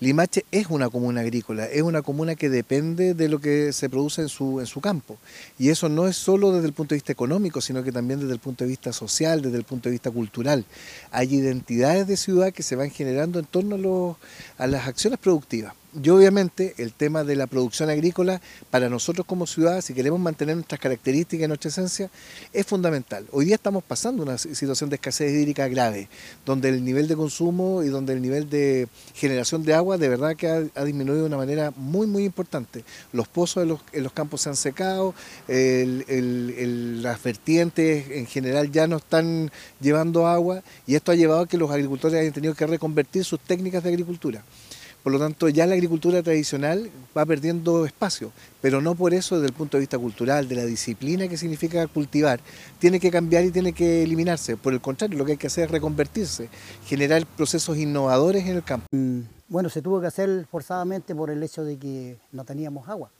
Limache es una comuna agrícola, es una comuna que depende de lo que se produce en su, en su campo. Y eso no es solo desde el punto de vista económico, sino que también desde el punto de vista social, desde el punto de vista cultural. Hay identidades de ciudad que se van generando en torno a las acciones productivas. Y obviamente el tema de la producción agrícola para nosotros como ciudad, si queremos mantener nuestras características y nuestra esencia, es fundamental. Hoy día estamos pasando una situación de escasez hídrica grave, donde el nivel de consumo y donde el nivel de generación de agua de verdad que ha, disminuido de una manera muy muy importante. Los pozos en los, campos se han secado, las vertientes en general ya no están llevando agua y esto ha llevado a que los agricultores hayan tenido que reconvertir sus técnicas de agricultura. Por lo tanto, ya la agricultura tradicional va perdiendo espacio, pero no por eso desde el punto de vista cultural, de la disciplina que significa cultivar, tiene que cambiar y tiene que eliminarse. Por el contrario, lo que hay que hacer es reconvertirse, generar procesos innovadores en el campo. Mm, bueno, se tuvo que hacer forzadamente por el hecho de que no teníamos agua.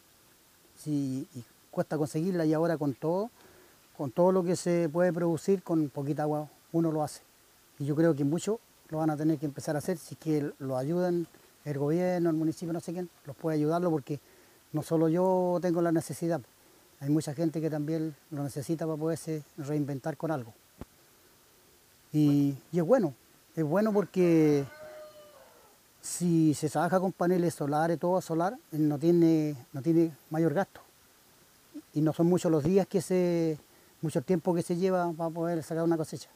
Y cuesta conseguirla y ahora con todo, con todo lo que se puede producir con poquita agua, uno lo hace. Y yo creo que muchos lo van a tener que empezar a hacer si es que lo ayudan el gobierno, el municipio, no sé quién, los puede ayudarlo porque no solo yo tengo la necesidad, hay mucha gente que también lo necesita para poderse reinventar con algo. Y, es bueno, es bueno porque si se trabaja con paneles solares, todo solar, no tiene, no tiene mayor gasto. Y no son muchos los días que se, mucho tiempo que se lleva para poder sacar una cosecha.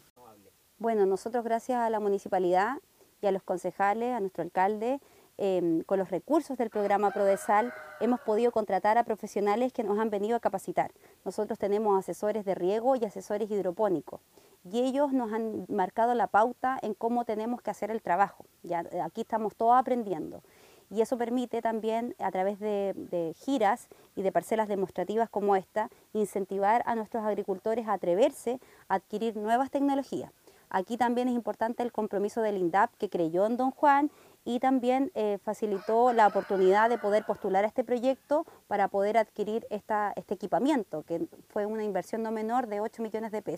Bueno, nosotros gracias a la municipalidad y a los concejales, a nuestro alcalde, Em, con los recursos del programa Prodesal hemos podido contratar a profesionales que nos han venido a capacitar. Nosotros tenemos asesores de riego y asesores hidropónicos y ellos nos han marcado la pauta en cómo tenemos que hacer el trabajo. Ya, aquí estamos todos aprendiendo y eso permite también a través de, de, giras y de parcelas demostrativas como esta incentivar a nuestros agricultores a atreverse a adquirir nuevas tecnologías. Aquí también es importante el compromiso del INDAP que creyó en Don Juan y también eh, facilitó la oportunidad de poder postular a este proyecto para poder adquirir esta, este equipamiento, que fue una inversión no menor de 8 millones de pesos.